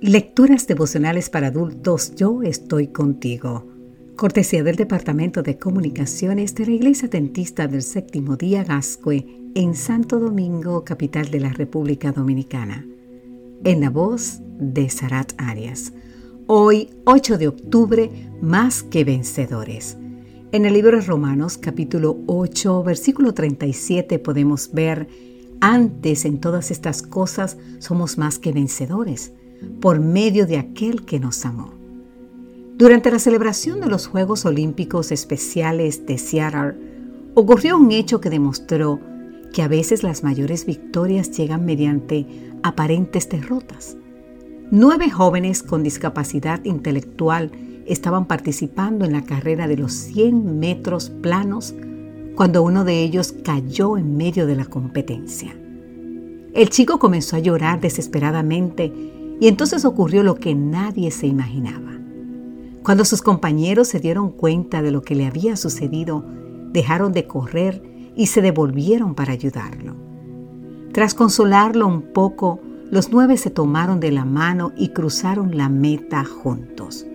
Lecturas devocionales para adultos Yo estoy contigo. Cortesía del Departamento de Comunicaciones de la Iglesia Dentista del Séptimo Día Gascue en Santo Domingo, capital de la República Dominicana. En la voz de Sarat Arias. Hoy, 8 de octubre, más que vencedores. En el libro de Romanos, capítulo 8, versículo 37, podemos ver antes en todas estas cosas somos más que vencedores, por medio de aquel que nos amó. Durante la celebración de los Juegos Olímpicos Especiales de Seattle, ocurrió un hecho que demostró que a veces las mayores victorias llegan mediante aparentes derrotas. Nueve jóvenes con discapacidad intelectual estaban participando en la carrera de los 100 metros planos cuando uno de ellos cayó en medio de la competencia. El chico comenzó a llorar desesperadamente y entonces ocurrió lo que nadie se imaginaba. Cuando sus compañeros se dieron cuenta de lo que le había sucedido, dejaron de correr y se devolvieron para ayudarlo. Tras consolarlo un poco, los nueve se tomaron de la mano y cruzaron la meta juntos.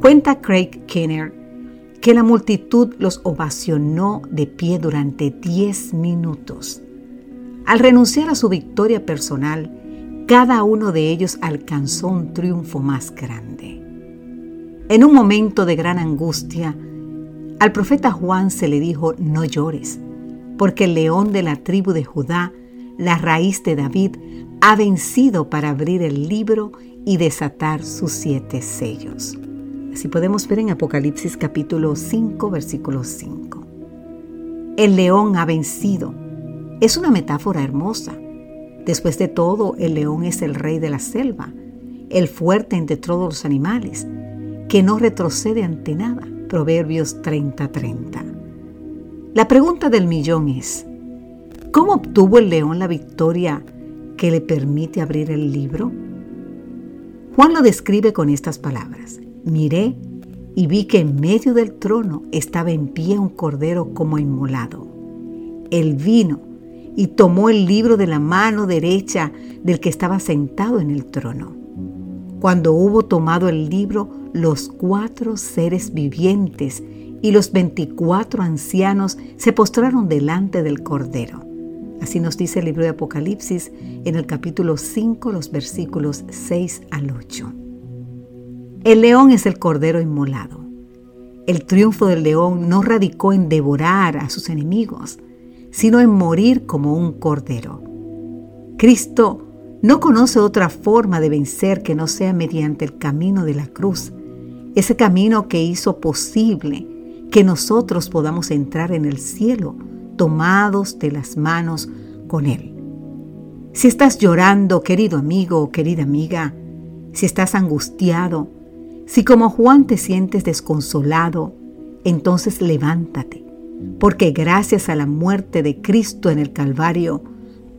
Cuenta Craig Kinner que la multitud los ovacionó de pie durante 10 minutos. Al renunciar a su victoria personal, cada uno de ellos alcanzó un triunfo más grande. En un momento de gran angustia, al profeta Juan se le dijo, no llores, porque el león de la tribu de Judá, la raíz de David, ha vencido para abrir el libro y desatar sus siete sellos. Así podemos ver en Apocalipsis capítulo 5, versículo 5. El león ha vencido. Es una metáfora hermosa. Después de todo, el león es el rey de la selva, el fuerte entre todos los animales, que no retrocede ante nada. Proverbios 30:30. La pregunta del millón es, ¿cómo obtuvo el león la victoria que le permite abrir el libro? Juan lo describe con estas palabras miré y vi que en medio del trono estaba en pie un cordero como inmolado. Él vino y tomó el libro de la mano derecha del que estaba sentado en el trono. Cuando hubo tomado el libro, los cuatro seres vivientes y los veinticuatro ancianos se postraron delante del cordero. Así nos dice el libro de Apocalipsis en el capítulo 5, los versículos 6 al 8. El león es el cordero inmolado. El triunfo del león no radicó en devorar a sus enemigos, sino en morir como un cordero. Cristo no conoce otra forma de vencer que no sea mediante el camino de la cruz, ese camino que hizo posible que nosotros podamos entrar en el cielo tomados de las manos con Él. Si estás llorando, querido amigo o querida amiga, si estás angustiado, si como Juan te sientes desconsolado, entonces levántate, porque gracias a la muerte de Cristo en el Calvario,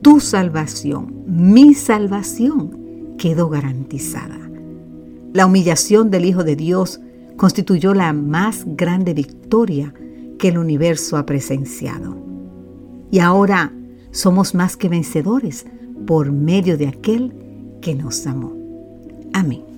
tu salvación, mi salvación, quedó garantizada. La humillación del Hijo de Dios constituyó la más grande victoria que el universo ha presenciado. Y ahora somos más que vencedores por medio de aquel que nos amó. Amén.